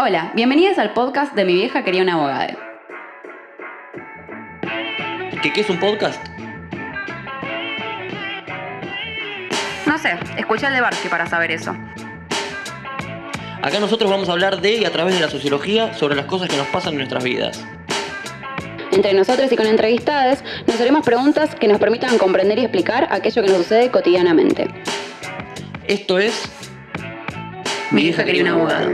Hola, bienvenidas al podcast de Mi vieja quería una abogada. ¿Qué, qué es un podcast? No sé, escuché el de Barsky para saber eso. Acá nosotros vamos a hablar de y a través de la sociología sobre las cosas que nos pasan en nuestras vidas. Entre nosotros y con entrevistadas nos haremos preguntas que nos permitan comprender y explicar aquello que nos sucede cotidianamente. Esto es Mi vieja quería una abogada.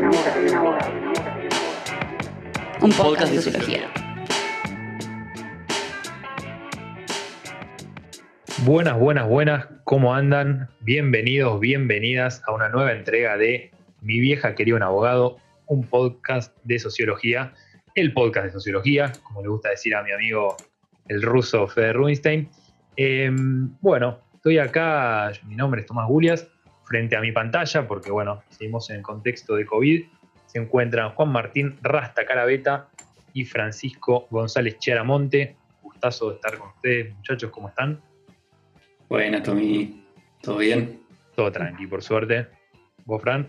Un podcast de sociología. Buenas, buenas, buenas, ¿cómo andan? Bienvenidos, bienvenidas a una nueva entrega de Mi vieja quería un abogado, un podcast de sociología, el podcast de sociología, como le gusta decir a mi amigo el ruso Fede Rubinstein. Eh, bueno, estoy acá, mi nombre es Tomás Gulias, frente a mi pantalla, porque bueno, seguimos en el contexto de COVID, se encuentran Juan Martín Rasta Carabeta y Francisco González Chiaramonte. Gustazo de estar con ustedes, muchachos, ¿cómo están? Buenas, Tommy. ¿Todo bien? Todo tranqui, por suerte. ¿Vos, Fran?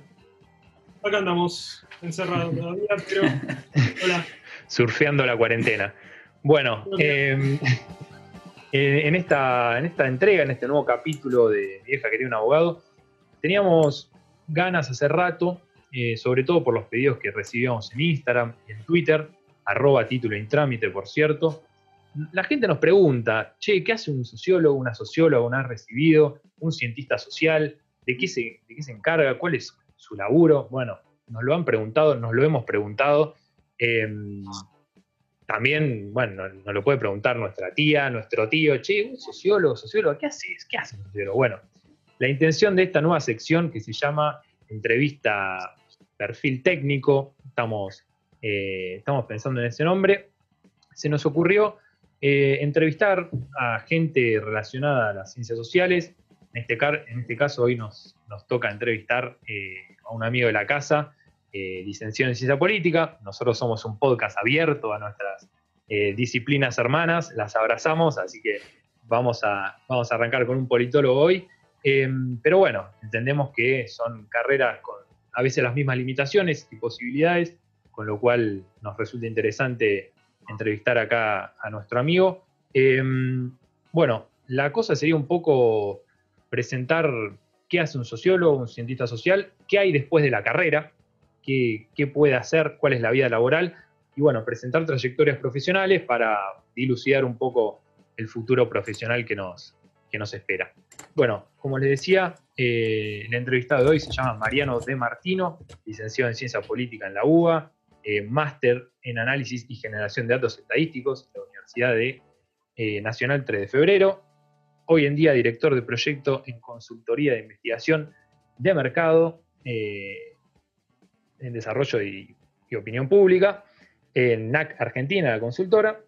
Acá andamos, encerrados todavía, pero. Hola. Surfeando la cuarentena. Bueno, eh, eh, en, esta, en esta entrega, en este nuevo capítulo de Mi Vieja Quería un Abogado, teníamos ganas hace rato, eh, sobre todo por los pedidos que recibíamos en Instagram y en Twitter, arroba título intrámite, por cierto. La gente nos pregunta, che, ¿qué hace un sociólogo, una socióloga, un ha recibido, un cientista social? ¿De qué, se, ¿De qué se encarga? ¿Cuál es su laburo? Bueno, nos lo han preguntado, nos lo hemos preguntado. Eh, también, bueno, nos lo puede preguntar nuestra tía, nuestro tío, che, un sociólogo, sociólogo, ¿qué haces? ¿Qué hace un sociólogo? Bueno, la intención de esta nueva sección que se llama entrevista perfil técnico, estamos, eh, estamos pensando en ese nombre, se nos ocurrió eh, entrevistar a gente relacionada a las ciencias sociales. En este, este caso hoy nos, nos toca entrevistar eh, a un amigo de la casa, licenciado en ciencia política. Nosotros somos un podcast abierto a nuestras disciplinas hermanas, las abrazamos, así que vamos a, vamos a arrancar con un politólogo hoy. Eh, pero bueno, entendemos que son carreras con a veces las mismas limitaciones y posibilidades, con lo cual nos resulta interesante entrevistar acá a nuestro amigo. Eh, bueno, la cosa sería un poco presentar qué hace un sociólogo, un cientista social, qué hay después de la carrera, qué, qué puede hacer, cuál es la vida laboral, y bueno, presentar trayectorias profesionales para dilucidar un poco el futuro profesional que nos, que nos espera. Bueno, como les decía, eh, el entrevistado de hoy se llama Mariano De Martino, licenciado en Ciencia Política en la UBA, eh, máster en Análisis y Generación de Datos Estadísticos en la Universidad de, eh, Nacional 3 de Febrero, hoy en día director de proyecto en Consultoría de Investigación de Mercado, en Desarrollo y, y Opinión Pública, en NAC Argentina, la consultora,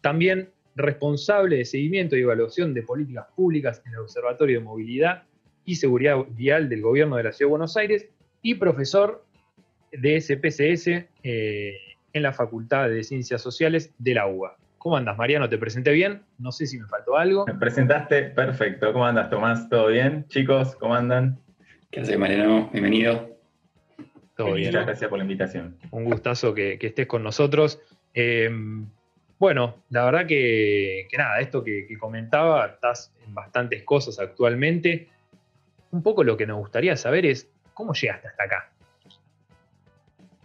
también responsable de seguimiento y evaluación de políticas públicas en el Observatorio de Movilidad y Seguridad Vial del Gobierno de la Ciudad de Buenos Aires y profesor de SPCS eh, en la Facultad de Ciencias Sociales de la UBA. ¿Cómo andas, Mariano? ¿Te presenté bien? No sé si me faltó algo. Me presentaste perfecto. ¿Cómo andas, Tomás? ¿Todo bien? Chicos, ¿cómo andan? ¿Qué haces, Mariano? Bienvenido. Todo bien. Muchas gracias por la invitación. Un gustazo que, que estés con nosotros. Eh, bueno, la verdad que, nada, esto que, comentaba, estás en bastantes cosas actualmente. Un poco lo que nos gustaría saber es cómo llegaste hasta acá.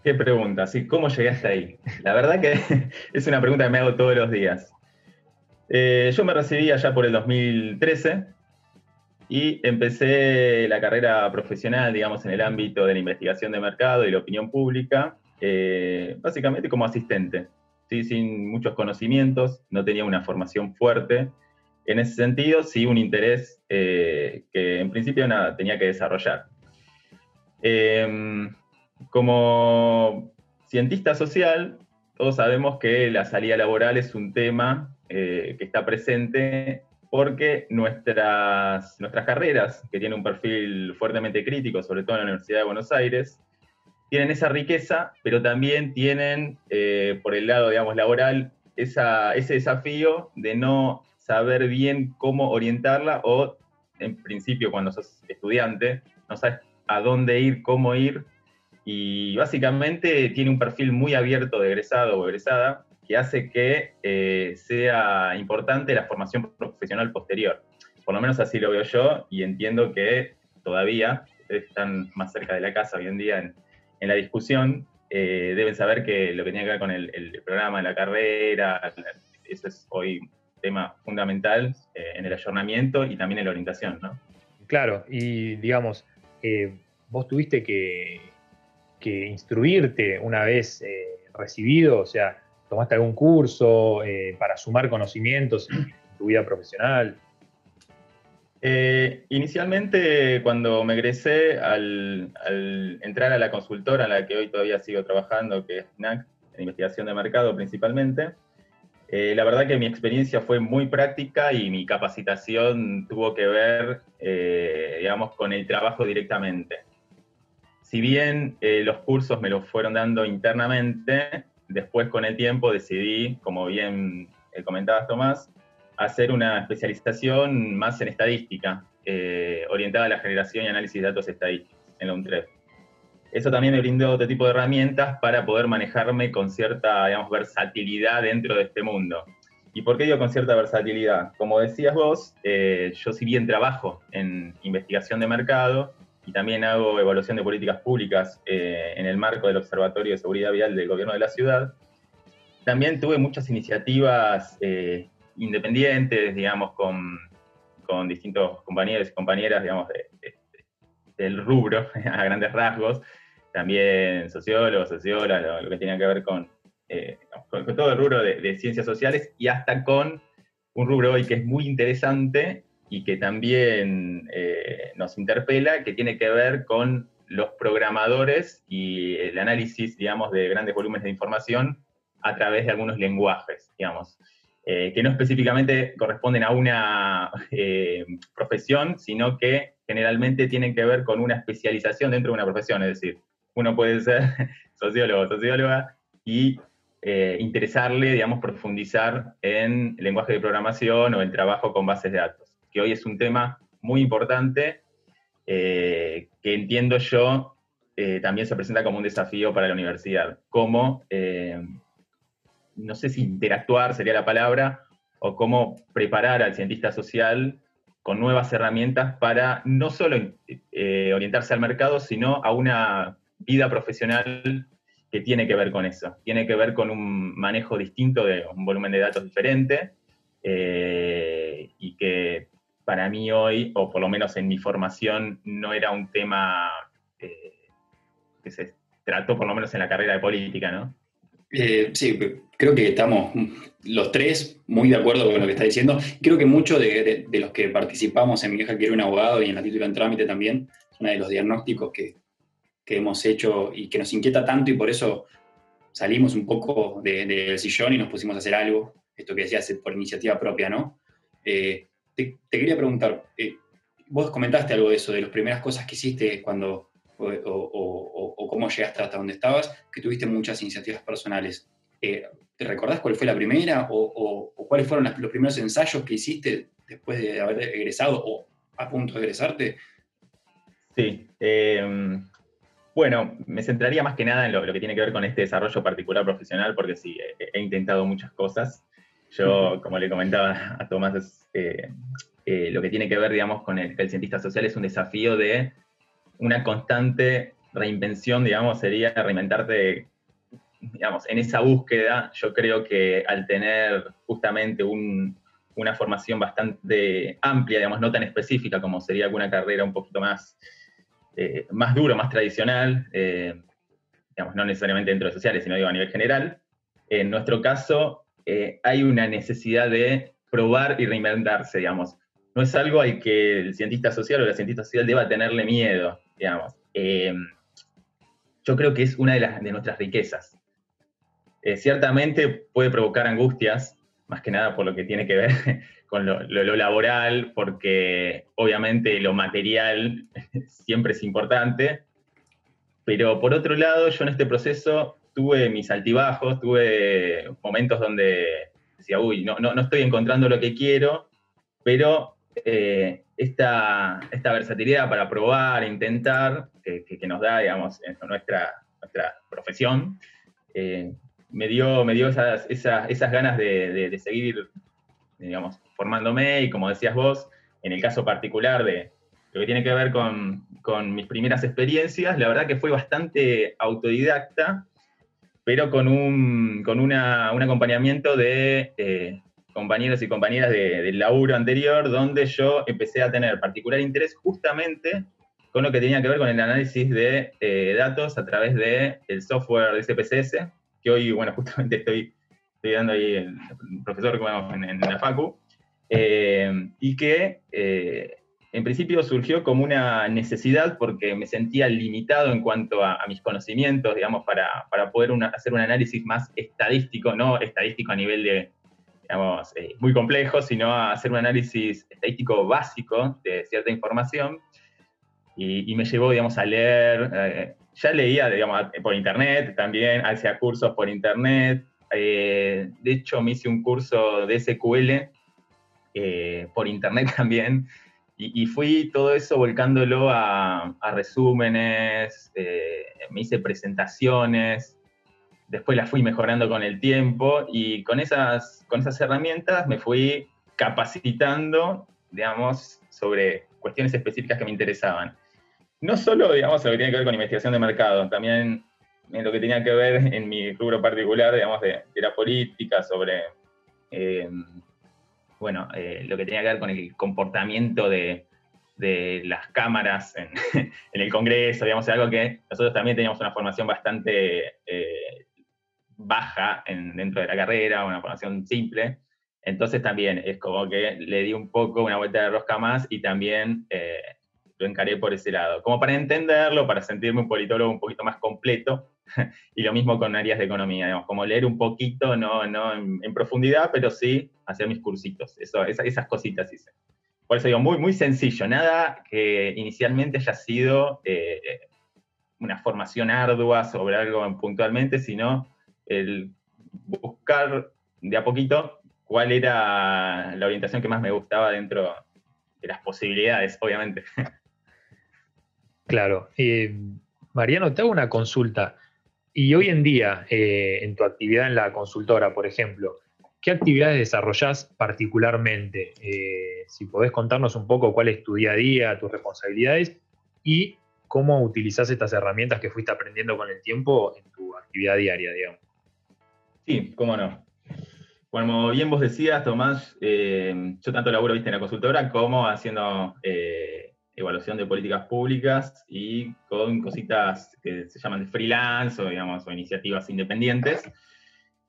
Qué pregunta, sí, ¿cómo llegué hasta ahí? La verdad que es una pregunta que me hago todos los días. Eh, yo me recibí allá por el 2013 y empecé la carrera profesional, digamos, en el ámbito de la investigación de mercado y la opinión pública, eh, básicamente como asistente, sin muchos conocimientos, no tenía una formación fuerte. En ese sentido, sí un interés eh, que en principio nada, tenía que desarrollar. Eh, como cientista social, todos sabemos que la salida laboral es un tema eh, que está presente porque nuestras, nuestras carreras, que tienen un perfil fuertemente crítico, sobre todo en la Universidad de Buenos Aires, tienen esa riqueza, pero también tienen, eh, por el lado, digamos, laboral, esa, ese desafío de no saber bien cómo orientarla o, en principio, cuando sos estudiante, no sabes a dónde ir, cómo ir, y básicamente tiene un perfil muy abierto de egresado o egresada que hace que eh, sea importante la formación profesional posterior. Por lo menos así lo veo yo y entiendo que todavía, están más cerca de la casa hoy en día en, la discusión, eh, deben saber que lo que tiene que ver con el, programa, la carrera, eso es hoy un tema fundamental eh, en el ayornamiento y también en la orientación, ¿no? Claro, y digamos, vos tuviste que, instruirte una vez recibido, o sea, ¿Tomaste algún curso eh, para sumar conocimientos en tu vida profesional? Eh, inicialmente, cuando me egresé, al, entrar a la consultora en la que hoy todavía sigo trabajando, que es NAC, en investigación de mercado principalmente, eh, la verdad que mi experiencia fue muy práctica y mi capacitación tuvo que ver, digamos, con el trabajo directamente. Si bien los cursos me los fueron dando internamente, después con el tiempo decidí, como bien eh, comentabas Tomás, hacer una especialización más en estadística, eh, orientada a la generación y análisis de datos estadísticos en la UNTREF. Eso también me brindó otro tipo de herramientas para poder manejarme con cierta, digamos, versatilidad dentro de este mundo. ¿Y por qué digo con cierta versatilidad? Como decías vos, eh, yo si bien trabajo en investigación de mercado, y también hago evaluación de políticas públicas eh, en el marco del Observatorio de Seguridad Vial del Gobierno de la Ciudad. También tuve muchas iniciativas eh, independientes, digamos, con, distintos compañeros y compañeras, digamos, del rubro, a grandes rasgos. También sociólogos, sociólogas, lo, que tenía que ver con, eh, todo el rubro de, de ciencias sociales y hasta con un rubro hoy que es muy interesante y que también eh, nos interpela, que tiene que ver con los programadores y el análisis, digamos, de grandes volúmenes de información a través de algunos lenguajes, digamos, eh, que no específicamente corresponden a una eh, profesión, sino que generalmente tienen que ver con una especialización dentro de una profesión, es decir, uno puede ser sociólogo socióloga y interesarle, digamos, profundizar en lenguaje de programación o el trabajo con bases de datos que hoy es un tema muy importante, eh, que entiendo yo eh, también se presenta como un desafío para la universidad. Cómo, eh, no sé si interactuar sería la palabra, o cómo preparar al cientista social con nuevas herramientas para no solo orientarse al mercado, sino a una vida profesional que tiene que ver con eso. Tiene que ver con un manejo distinto de un volumen de datos diferente y que para mí hoy, o por lo menos en mi formación, no era un tema eh, que se trató por lo menos en la carrera de política, ¿no? Eh, sí, creo que estamos los tres muy de acuerdo con lo que está diciendo. Creo que muchos de, los que participamos en Mi hija quiere un abogado y en la título en trámite también, es uno de los diagnósticos que, hemos hecho y que nos inquieta tanto y por eso salimos un poco del sillón y nos pusimos a hacer algo, esto que decías por iniciativa propia, ¿no? Eh, te, quería preguntar, eh, vos comentaste algo de eso, de las primeras cosas que hiciste cuando, o, cómo llegaste hasta donde estabas, que tuviste muchas iniciativas personales. Eh, ¿Te recordás cuál fue la primera o, cuáles fueron los primeros ensayos que hiciste después de haber egresado o a punto de egresarte? Sí. Em, bueno, me centraría más que nada en lo, que tiene que ver con este desarrollo particular profesional, porque sí, he intentado muchas cosas. Yo, como le comentaba a Tomás, eh, eh, lo que tiene que ver, digamos, con el, el, cientista social es un desafío de una constante reinvención, digamos, sería reinventarte, digamos, en esa búsqueda. Yo creo que al tener justamente una formación bastante amplia, digamos, no tan específica como sería alguna carrera un poquito más, eh, más duro, más tradicional, digamos, no necesariamente dentro de sociales, sino digo, a nivel general, en nuestro caso eh, hay una necesidad de probar y reinventarse, digamos. No es algo al que el cientista social o la cientista social deba tenerle miedo, digamos. Eh, yo creo que es una de, las, de nuestras riquezas. Eh, ciertamente puede provocar angustias, más que nada por lo que tiene que ver con lo, lo, laboral, porque obviamente lo material siempre es importante, pero por otro lado, yo en este proceso tuve mis altibajos, tuve momentos donde decía, uy, no, no, no estoy encontrando lo que quiero, pero eh, esta, esta, versatilidad para probar, intentar, que, nos da, digamos, nuestra, nuestra profesión, eh, me dio, me dio esas, esas, ganas de, seguir, digamos, formándome y como decías vos, en el caso particular de lo que tiene que ver con, con mis primeras experiencias, la verdad que fue bastante autodidacta, pero con un, con una, un acompañamiento de eh, compañeros y compañeras del laburo anterior, donde yo empecé a tener particular interés justamente con lo que tenía que ver con el análisis de eh, datos a través del el software de SPSS, que hoy, bueno, justamente estoy, estoy dando ahí el, profesor en, en, la FACU, eh, y que eh, en principio surgió como una necesidad porque me sentía limitado en cuanto a, mis conocimientos, digamos, para, para poder hacer un análisis más estadístico, no estadístico a nivel de digamos, eh, muy complejo, sino hacer un análisis estadístico básico de cierta información. Y, me llevó, digamos, a leer, eh, ya leía, digamos, por internet también, hacía cursos por internet. Eh, de hecho, me hice un curso de SQL por internet también. Y, fui todo eso volcándolo a, a resúmenes, me hice presentaciones, después la fui mejorando con el tiempo y con esas, con esas herramientas me fui capacitando, digamos, sobre cuestiones específicas que me interesaban. No solo, digamos, lo que tiene que ver con investigación de mercado, también en lo que tenía que ver en mi rubro particular, digamos, de, la política, sobre, eh, bueno, eh, lo que tenía que ver con el comportamiento de, las cámaras en, el Congreso, digamos, algo que nosotros también teníamos una formación bastante eh, baja en, dentro de la carrera, una formación simple. Entonces también es como que le di un poco una vuelta de rosca más y también eh, lo encaré por ese lado. Como para entenderlo, para sentirme un politólogo un poquito más completo. y lo mismo con áreas de economía, digamos, como leer un poquito, no, no en, profundidad, pero sí hacer mis cursitos. Eso, esas, cositas hice. Por eso digo, muy, muy sencillo. Nada que inicialmente haya sido eh, una formación ardua sobre algo puntualmente, sino el buscar de a poquito cuál era la orientación que más me gustaba dentro de las posibilidades, obviamente. Claro. Mariano, te hago una consulta. Y hoy en día, eh, en tu actividad en la consultora, por ejemplo, ¿qué actividades desarrollás particularmente? Eh, si podés contarnos un poco cuál es tu día a día, tus responsabilidades y cómo utilizás estas herramientas que fuiste aprendiendo con el tiempo en tu actividad diaria, digamos. Sí, cómo no. Como bien vos decías, Tomás, eh, yo tanto laburo ¿viste, en la consultora como haciendo eh, evaluación de políticas públicas y con cositas que se llaman de freelance o, digamos, o iniciativas independientes,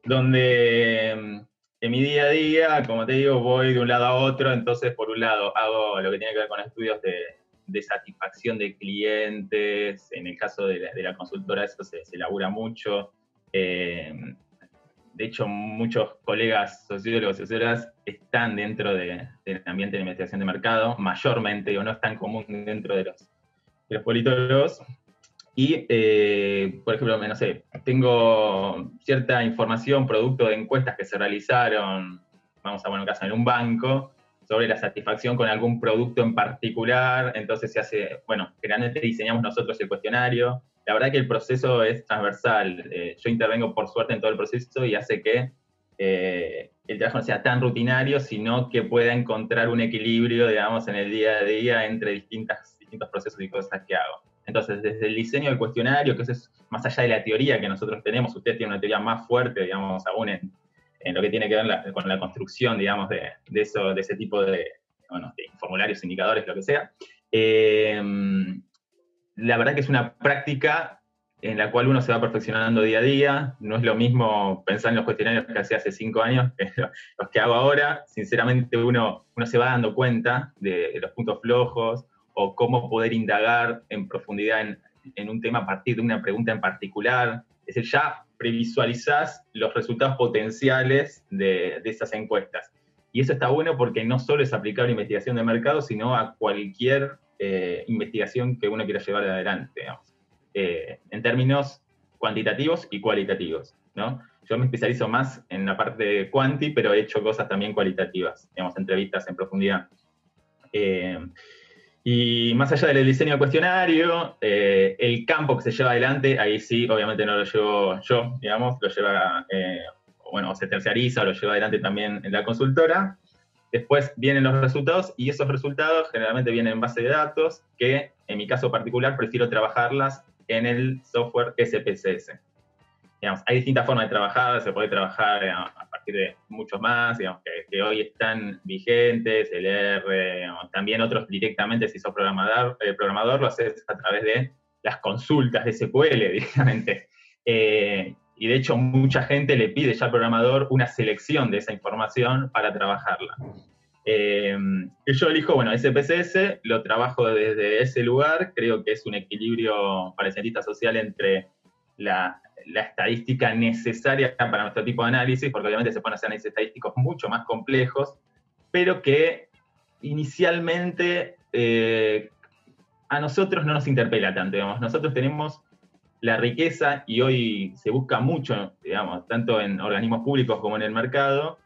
donde en mi día a día, como te digo, voy de un lado a otro, entonces por un lado hago lo que tiene que ver con estudios de, satisfacción de clientes, en el caso de la, consultora eso se, se labura mucho. Eh, de hecho, muchos colegas sociólogos y sociólogas están dentro del ambiente de investigación de mercado, mayormente, o no es tan común dentro de los, los politólogos. Y, eh, por ejemplo, no sé, tengo cierta información producto de encuestas que se realizaron, vamos a poner un caso, en un banco, sobre la satisfacción con algún producto en particular. Entonces se hace, bueno, generalmente diseñamos nosotros el cuestionario, la verdad que el proceso es transversal. Eh, yo intervengo por suerte en todo el proceso y hace que eh, el trabajo no sea tan rutinario, sino que pueda encontrar un equilibrio, digamos, en el día a día entre distintas, distintos procesos y cosas que hago. Entonces, desde el diseño del cuestionario, que eso es más allá de la teoría que nosotros tenemos, usted tiene una teoría más fuerte, digamos, aún en, lo que tiene que ver con la construcción, digamos, de, eso, de ese tipo de, de formularios, indicadores, lo que sea. Eh, la verdad que es una práctica en la cual uno se va perfeccionando día a día. No es lo mismo pensar en los cuestionarios que hacía hace cinco años que los que hago ahora. Sinceramente, uno, uno se va dando cuenta de, los puntos flojos o cómo poder indagar en profundidad en, un tema a partir de una pregunta en particular. Es decir, ya previsualizás los resultados potenciales de, de esas encuestas. Y eso está bueno porque no solo es aplicable a investigación de mercado, sino a cualquier eh, investigación que uno quiera llevar adelante, eh, en términos cuantitativos y cualitativos, ¿no? Yo me especializo más en la parte de cuanti, pero he hecho cosas también cualitativas, digamos, entrevistas en profundidad. Eh, y más allá del diseño del cuestionario, eh, el campo que se lleva adelante, ahí sí, obviamente no lo llevo yo, digamos, lo lleva, eh, bueno, se terciariza, lo lleva adelante también en la consultora. Después vienen los resultados y esos resultados generalmente vienen en base de datos que en mi caso particular prefiero trabajarlas en el software SPSS hay distintas formas de trabajar, se puede trabajar a, partir de muchos más, digamos, que, hoy están vigentes, el R, también otros directamente, si sos programador, eh, programador, lo haces a través de las consultas de SQL directamente. Eh, y de hecho mucha gente le pide ya al programador una selección de esa información para trabajarla. Eh, yo elijo, bueno, SPSS, lo trabajo desde ese lugar, creo que es un equilibrio para el cientista social entre la, la estadística necesaria para nuestro tipo de análisis, porque obviamente se pueden hacer análisis estadísticos mucho más complejos, pero que inicialmente eh, a nosotros no nos interpela tanto. Digamos. Nosotros tenemos la riqueza y hoy se busca mucho, digamos, tanto en organismos públicos como en el mercado,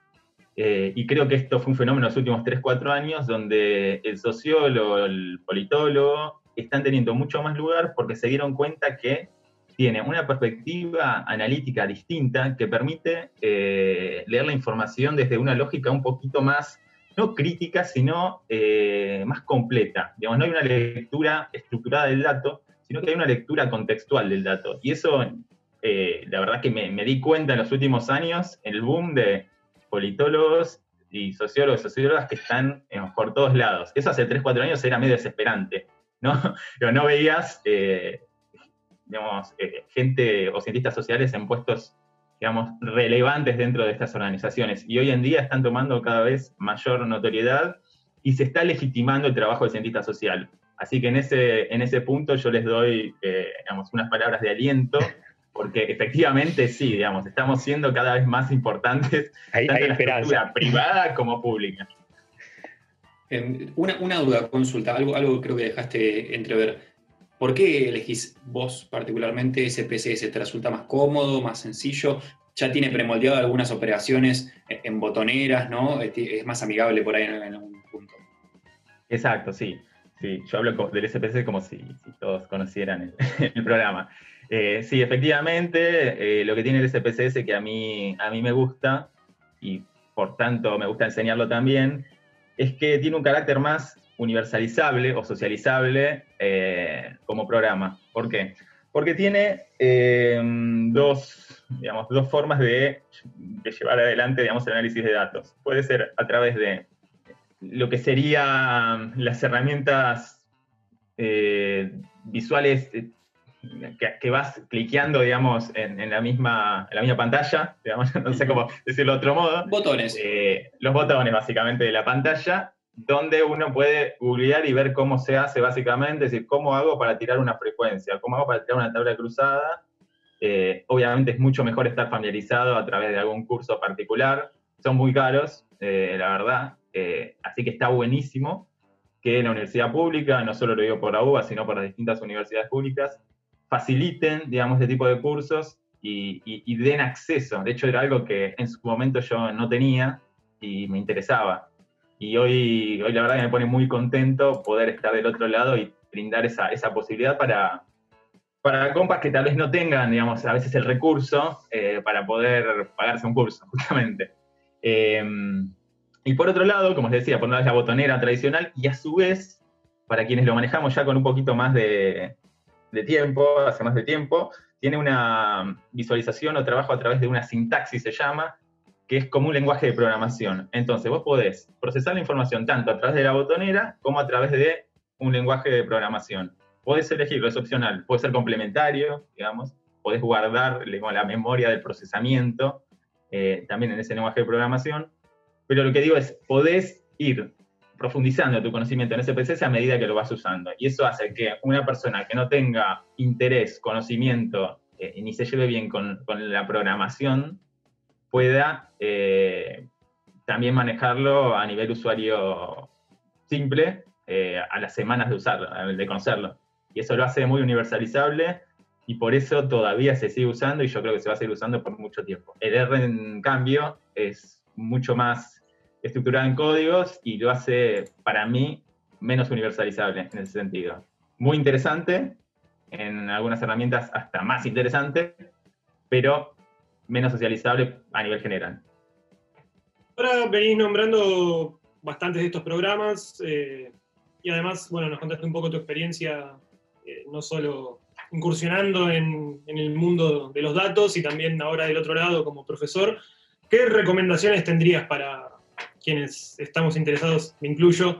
eh, y creo que esto fue un fenómeno en los últimos 3, 4 años, donde el sociólogo, el politólogo, están teniendo mucho más lugar porque se dieron cuenta que tiene una perspectiva analítica distinta que permite eh, leer la información desde una lógica un poquito más, no crítica, sino eh, más completa. Digamos, no hay una lectura estructurada del dato, sino que hay una lectura contextual del dato. Y eso, eh, la verdad que me, di cuenta en los últimos años, el boom de politólogos y sociólogos y sociólogas que están por todos lados. Eso hace 3, 4 años era medio desesperante. ¿no? No veías digamos, eh, gente o cientistas sociales en puestos, digamos, relevantes dentro de estas organizaciones. Y hoy en día están tomando cada vez mayor notoriedad y se está legitimando el trabajo del cientista social. Así que en ese, en ese punto yo les doy, eh, digamos, unas palabras de aliento, porque efectivamente sí, digamos, estamos siendo cada vez más importantes, tanto en la estructura privada como pública. Una, una, duda, consulta, algo, algo creo que dejaste entrever. ¿Por qué elegís vos particularmente SPSS? ¿Te resulta más cómodo, más sencillo? Ya tiene premoldeado algunas operaciones en botoneras, ¿no? Es más amigable por ahí en, algún punto. Exacto, sí. Sí, yo hablo del SPSS como si, todos conocieran el, programa. Eh, sí, efectivamente, eh, lo que tiene el SPSS que a mí, a mí me gusta, y por tanto me gusta enseñarlo también, es que tiene un carácter más universalizable o socializable eh, como programa. ¿Por qué? Porque tiene dos, digamos, dos formas de, llevar adelante digamos, el análisis de datos. Puede ser a través de lo que serían las herramientas eh, visuales que, vas cliqueando, digamos, en, la misma, en la misma pantalla, digamos, no sé cómo decirlo de otro modo. Botones. los botones, básicamente, de la pantalla, donde uno puede googlear y ver cómo se hace básicamente, es decir, cómo hago para tirar una frecuencia, cómo hago para tirar una tabla cruzada. Eh, obviamente es mucho mejor estar familiarizado a través de algún curso particular. Son muy caros, eh, la verdad. Eh, así que está buenísimo que la universidad pública, no solo lo digo por la UBA, sino por las distintas universidades públicas, faciliten, digamos, este tipo de cursos y, y den acceso. De hecho, era algo que en su momento yo no tenía y me interesaba. Y hoy, hoy la verdad que me pone muy contento poder estar del otro lado y brindar esa, esa posibilidad para, para compas que tal vez no tengan, digamos, a veces el recurso eh, para poder pagarse un curso, justamente. Em, y por otro lado, como les decía, por una vez la botonera tradicional y a su vez, para quienes lo manejamos ya con un poquito más de, de tiempo, hace más de tiempo, tiene una visualización o trabajo a través de una sintaxis, se llama, que es como un lenguaje de programación. Entonces, vos podés procesar la información tanto a través de la botonera como a través de un lenguaje de programación. Podés elegirlo, es opcional, puede ser complementario, digamos, podés guardar la memoria del procesamiento eh, también en ese lenguaje de programación, pero lo que digo es, podés ir profundizando tu conocimiento en ese PC a medida que lo vas usando. Y eso hace que una persona que no tenga interés, conocimiento, eh, ni se lleve bien con, con la programación, pueda eh, también manejarlo a nivel usuario simple eh, a las semanas de usarlo, de conocerlo. Y eso lo hace muy universalizable y por eso todavía se sigue usando y yo creo que se va a seguir usando por mucho tiempo. El R, en cambio, es mucho más estructurado en códigos y lo hace, para mí, menos universalizable en ese sentido. Muy interesante, en algunas herramientas hasta más interesante, pero menos socializable a nivel general. Ahora venís nombrando bastantes de estos programas eh, y además, bueno, nos contaste un poco tu experiencia, eh, no solo incursionando en, en, el mundo de los datos y también ahora del otro lado como profesor. ¿Qué recomendaciones tendrías para quienes estamos interesados, me incluyo,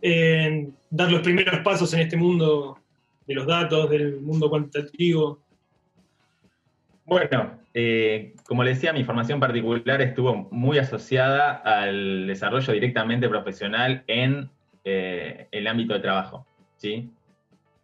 en dar los primeros pasos en este mundo de los datos, del mundo cuantitativo? Bueno, eh, como le decía, mi formación particular estuvo muy asociada al desarrollo directamente profesional en eh, el ámbito de trabajo. ¿sí?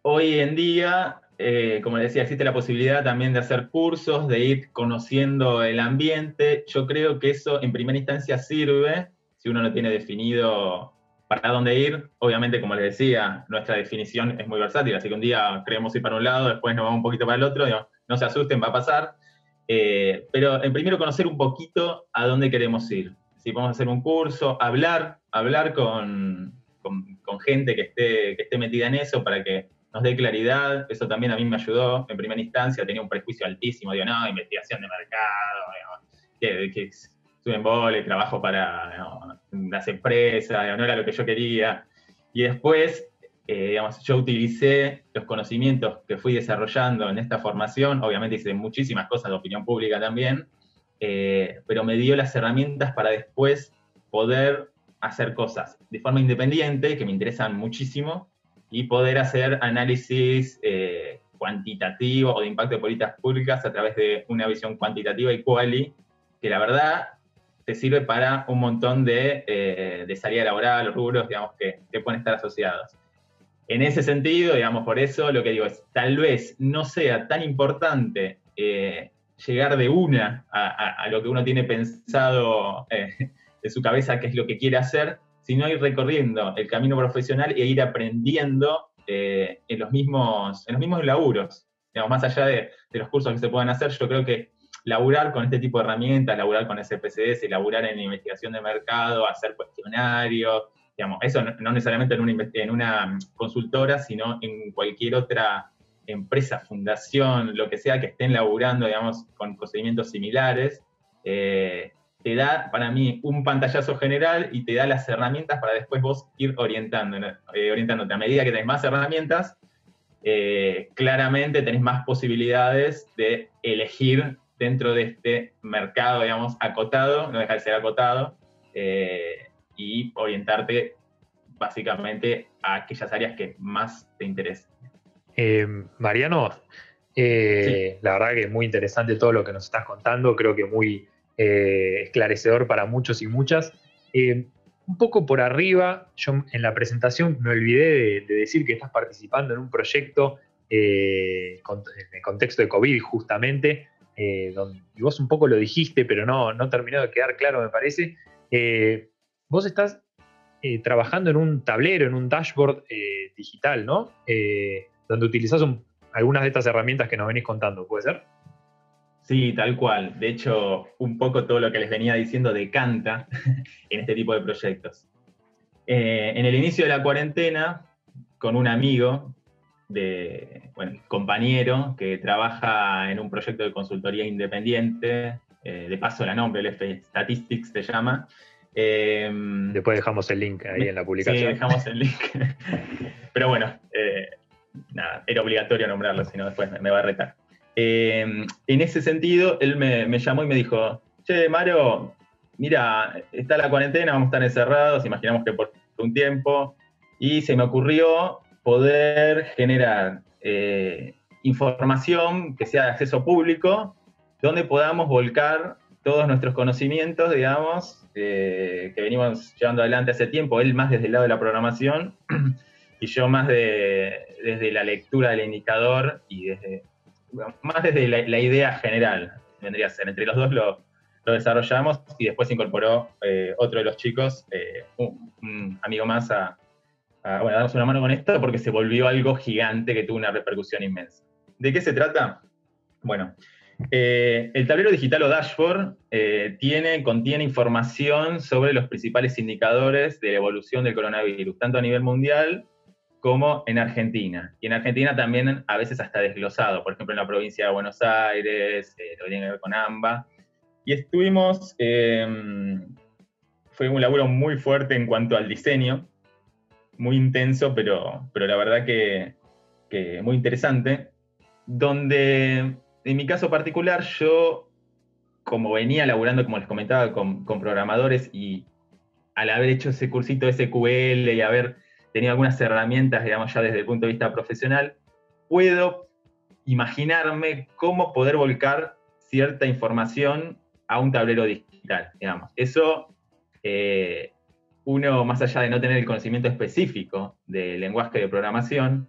Hoy en día, eh, como le decía, existe la posibilidad también de hacer cursos, de ir conociendo el ambiente. Yo creo que eso en primera instancia sirve si uno no tiene definido para dónde ir. Obviamente, como les decía, nuestra definición es muy versátil, así que un día creemos ir para un lado, después nos vamos un poquito para el otro, no se asusten, va a pasar. Eh, pero en primero conocer un poquito a dónde queremos ir. Si a hacer un curso, hablar, hablar con, con, gente que esté, que esté metida en eso para que nos dé claridad. Eso también a mí me ayudó en primera instancia. Tenía un prejuicio altísimo, digo, no, investigación de mercado, estuve en vole, trabajo para las empresas, no era lo que yo quería. Y después, eh, digamos, yo utilicé los conocimientos que fui desarrollando en esta formación, obviamente hice muchísimas cosas de opinión pública también, eh, pero me dio las herramientas para después poder hacer cosas de forma independiente, que me interesan muchísimo, y poder hacer análisis eh, cuantitativo o de impacto de políticas públicas a través de una visión cuantitativa y quali, que la verdad te sirve para un montón de, eh, de salida laboral, rubros, digamos, que, que, pueden estar asociados. En ese sentido, digamos, por eso lo que digo es, tal vez no sea tan importante eh, llegar de una a, a, lo que uno tiene pensado eh, de su cabeza, qué es lo que quiere hacer, sino ir recorriendo el camino profesional e ir aprendiendo eh, en, los mismos, en los mismos laburos. Digamos, más allá de, de los cursos que se puedan hacer, yo creo que laburar con este tipo de herramientas, laburar con SPCS, laburar en investigación de mercado, hacer cuestionarios, digamos, eso no, necesariamente en una, una, consultora, sino en cualquier otra empresa, fundación, lo que sea que estén laburando, digamos, con procedimientos similares, eh, te da para mí un pantallazo general y te da las herramientas para después vos ir orientando, eh, orientándote. A medida que tenés más herramientas, eh, claramente tenés más posibilidades de elegir dentro de este mercado, digamos, acotado, no dejar de ser acotado, eh, y orientarte básicamente a aquellas áreas que más te interesen. Eh, Mariano, eh, la verdad que es muy interesante todo lo que nos estás contando, creo que muy esclarecedor para muchos y muchas. un poco por arriba, yo en la presentación me olvidé de, de decir que estás participando en un proyecto en el contexto de COVID justamente, eh, y vos un poco lo dijiste, pero no, no terminó de quedar claro, me parece. Eh, vos estás eh, trabajando en un tablero, en un dashboard digital, ¿no? donde utilizás algunas de estas herramientas que nos venís contando, ¿puede ser? Sí, tal cual. De hecho, un poco todo lo que les venía diciendo decanta en este tipo de proyectos. en el inicio de la cuarentena, con un amigo de, bueno, compañero que trabaja en un proyecto de consultoría independiente, eh, de paso la nombre, el F Statistics se llama. Em, Después dejamos el link ahí en la publicación. Sí, dejamos el link. Pero bueno, eh, nada, era obligatorio nombrarlo, si no después me, va a retar. Em, en ese sentido, él me, me, llamó y me dijo, che, Maro, mira, está la cuarentena, vamos a estar encerrados, imaginamos que por un tiempo, y se me ocurrió poder generar eh, información que sea de acceso público, donde podamos volcar todos nuestros conocimientos, digamos, eh, que venimos llevando adelante hace tiempo, él más desde el lado de la programación y yo más desde la lectura del indicador y desde, más desde la, idea general, vendría a ser. Entre los dos lo, desarrollamos y después incorporó eh, otro de los chicos, un, amigo más a, a bueno, darnos una mano con esto porque se volvió algo gigante que tuvo una repercusión inmensa. ¿De qué se trata? Bueno, Eh, el tablero digital o dashboard eh, tiene, contiene información sobre los principales indicadores de la evolución del coronavirus, tanto a nivel mundial como en Argentina. Y en Argentina también a veces hasta desglosado, por ejemplo en la provincia de Buenos Aires, eh, lo tiene que ver con AMBA. Y estuvimos, fue un laburo muy fuerte en cuanto al diseño, muy intenso, pero, pero la verdad que, que muy interesante, donde en mi caso particular, yo, como venía laburando, como les comentaba, con, programadores y al haber hecho ese cursito de SQL y haber tenido algunas herramientas, digamos, ya desde el punto de vista profesional, puedo imaginarme cómo poder volcar cierta información a un tablero digital, digamos. Eso, eh, uno, más allá de no tener el conocimiento específico del lenguaje de programación,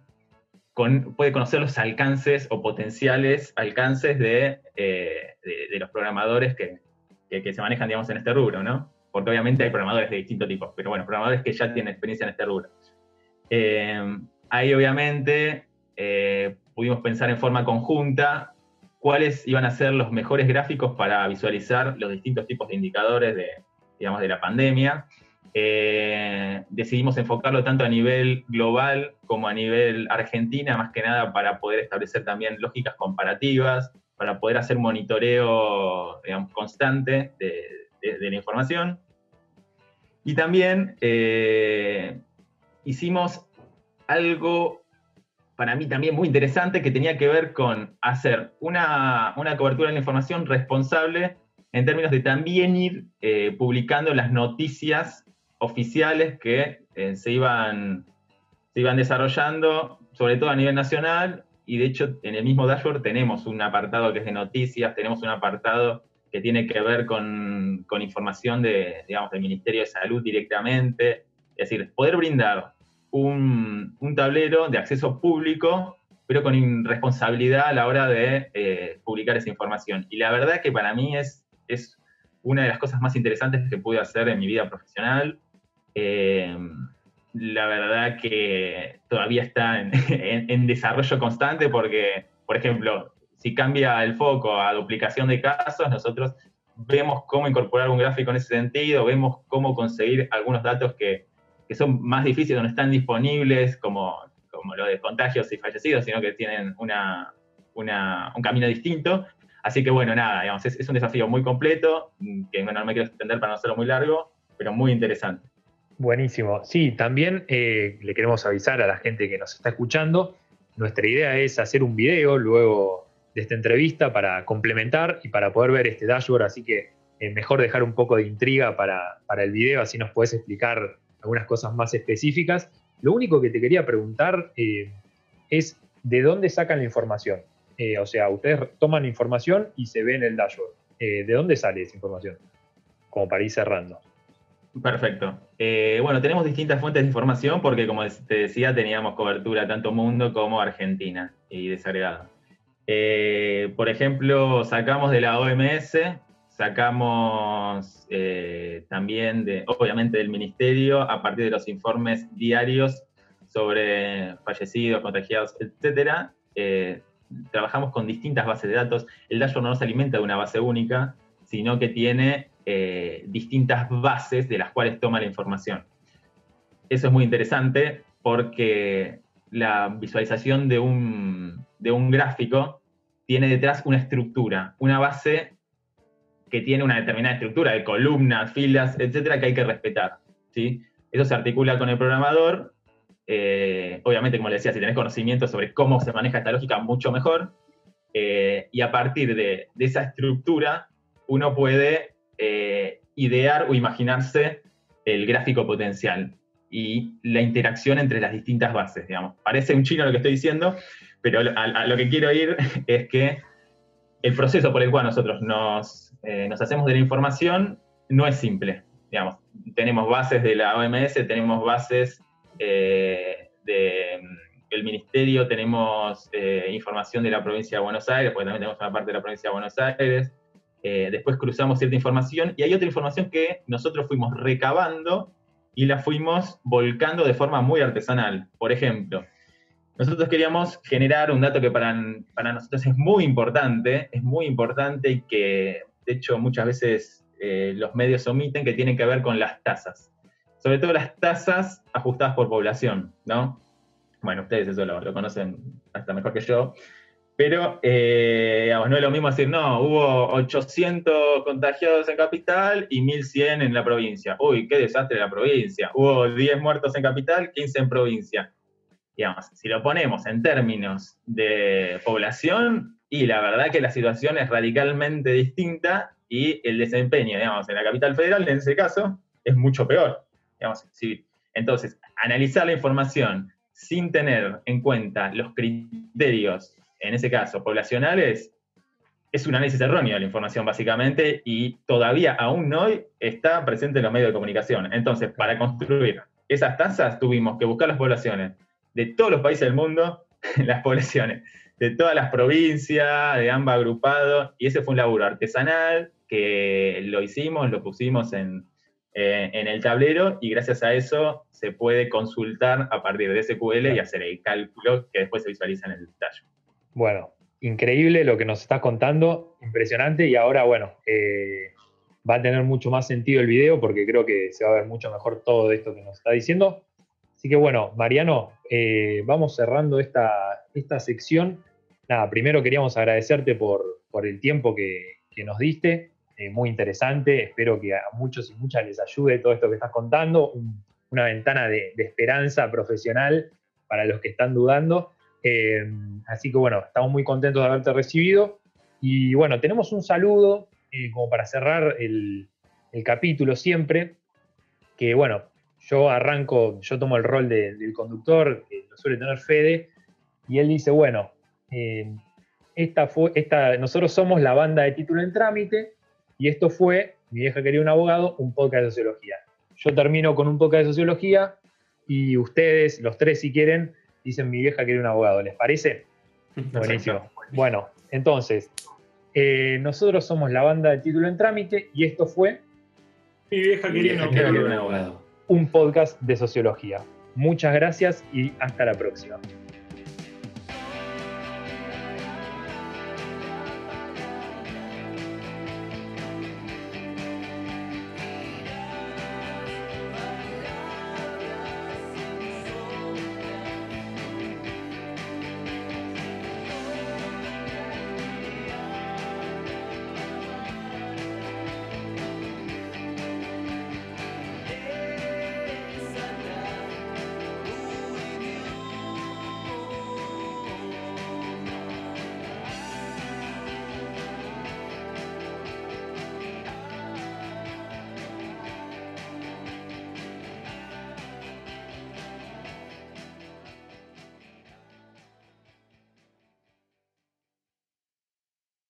puede conocer los alcances o potenciales alcances de, eh, los programadores que, se manejan, digamos, en este rubro, ¿no? Porque obviamente hay programadores de distintos tipos, pero bueno, programadores que ya tienen experiencia en este rubro. Eh, ahí obviamente eh, pudimos pensar en forma conjunta cuáles iban a ser los mejores gráficos para visualizar los distintos tipos de indicadores de, digamos, de la pandemia eh, decidimos enfocarlo tanto a nivel global como a nivel argentina, más que nada para poder establecer también lógicas comparativas, para poder hacer monitoreo constante de, la información. Y también eh, hicimos algo para mí también muy interesante que tenía que ver con hacer una, cobertura de la información responsable en términos de también ir eh, publicando las noticias oficiales que eh, se, iban, se iban desarrollando, sobre todo a nivel nacional, y de hecho en el mismo dashboard tenemos un apartado que es de noticias, tenemos un apartado que tiene que ver con, con información de, digamos, del Ministerio de Salud directamente, es decir, poder brindar un, un tablero de acceso público, pero con responsabilidad a la hora de eh, publicar esa información. Y la verdad que para mí es, es una de las cosas más interesantes que pude hacer en mi vida profesional. Eh, la verdad que todavía está en, desarrollo constante porque, por ejemplo, si cambia el foco a duplicación de casos, nosotros vemos cómo incorporar un gráfico en ese sentido, vemos cómo conseguir algunos datos que, son más difíciles, no están disponibles, como, como lo de contagios y fallecidos, sino que tienen un camino distinto. Así que bueno, nada, digamos, es, es, un desafío muy completo, que bueno, no me quiero extender para no hacerlo muy largo, pero muy interesante. Buenísimo. Sí, también eh, le queremos avisar a la gente que nos está escuchando. Nuestra idea es hacer un video luego de esta entrevista para complementar y para poder ver este dashboard, así que eh, mejor dejar un poco de intriga para, el video, así nos puedes explicar algunas cosas más específicas. Lo único que te quería preguntar eh, es de dónde sacan la información. o sea, ustedes toman información y se ve en el dashboard. ¿De dónde sale esa información? Como para ir cerrando. Perfecto. Eh, bueno, tenemos distintas fuentes de información porque, como te decía, teníamos cobertura tanto mundo como Argentina y desagregada. Eh, por ejemplo, sacamos de la OMS, sacamos eh, también, de, obviamente, del Ministerio, a partir de los informes diarios sobre fallecidos, contagiados, etc. trabajamos con distintas bases de datos. El dashboard no se alimenta de una base única, sino que tiene eh, distintas bases de las cuales toma la información. Eso es muy interesante porque la visualización de un, gráfico tiene detrás una estructura, una base que tiene una determinada estructura de columnas, filas, etcétera, que hay que respetar. ¿sí? Eso se articula con el programador. Eh, obviamente, como le decía, si tenés conocimiento sobre cómo se maneja esta lógica, mucho mejor. Eh, y a partir de, de, esa estructura, uno puede eh, idear o imaginarse el gráfico potencial y la interacción entre las distintas bases, digamos. Parece un chino lo que estoy diciendo, pero a, lo que quiero ir es que el proceso por el cual nosotros nos, eh, nos hacemos de la información no es simple, digamos. Tenemos bases de la OMS, tenemos bases eh, del ministerio, tenemos información de la provincia de Buenos Aires, porque también tenemos una parte de la provincia de Buenos Aires, eh, después cruzamos cierta información y hay otra información que nosotros fuimos recabando y la fuimos volcando de forma muy artesanal. Por ejemplo, nosotros queríamos generar un dato que para, nosotros es muy importante, es muy importante y que de hecho muchas veces eh, los medios omiten, que tienen que ver con las tasas. Sobre todo las tasas ajustadas por población, ¿no? Bueno, ustedes eso lo, conocen hasta mejor que yo. Pero, eh, no es lo mismo decir, no, hubo 800 contagiados en capital y 1100 en la provincia. Uy, qué desastre la provincia. Hubo 10 muertos en capital, 15 en provincia digamos, si lo ponemos en términos de población, y la verdad que la situación es radicalmente distinta y el desempeño, digamos, en la capital federal, en ese caso, es mucho peor. Digamos, entonces, analizar la información sin tener en cuenta los criterios, en ese caso, poblacionales, es un análisis erróneo de la información, básicamente, y todavía aún hoy está presente en los medios de comunicación. Entonces, para construir esas tasas, tuvimos que buscar las poblaciones de todos los países del mundo, las poblaciones, de todas las provincias, de ambas agrupados, y ese fue un laburo artesanal que lo hicimos, lo pusimos en, eh, en el tablero y gracias a eso se puede consultar a partir de SQL y hacer el cálculo que después se visualiza en el detalle. Bueno, increíble lo que nos estás contando, impresionante y ahora, bueno, eh, va a tener mucho más sentido el video porque creo que se va a ver mucho mejor todo esto que nos está diciendo. Así que bueno, Mariano, eh, vamos cerrando esta, esta sección. Nada, primero queríamos agradecerte por, el tiempo que, nos diste, eh, muy interesante, espero que a muchos y muchas les ayude todo esto que estás contando, una ventana de, esperanza profesional para los que están dudando. Eh, así que bueno, estamos muy contentos de haberte recibido. Y bueno, tenemos un saludo como para cerrar el, capítulo siempre, que bueno, yo arranco, yo tomo el rol del conductor, que lo suele tener Fede, y él dice, bueno, eh, esta fue, esta, nosotros somos la banda de título en trámite, y esto fue, mi vieja quería un abogado, un podcast de sociología. Yo termino con un podcast de sociología, y ustedes, los tres si quieren, dicen mi vieja quería un abogado, ¿les parece? Buenísimo. Bueno, entonces, eh, nosotros somos la banda de título en trámite, y esto fue... Mi vieja quería un abogado un podcast de sociología. Muchas gracias y hasta la próxima.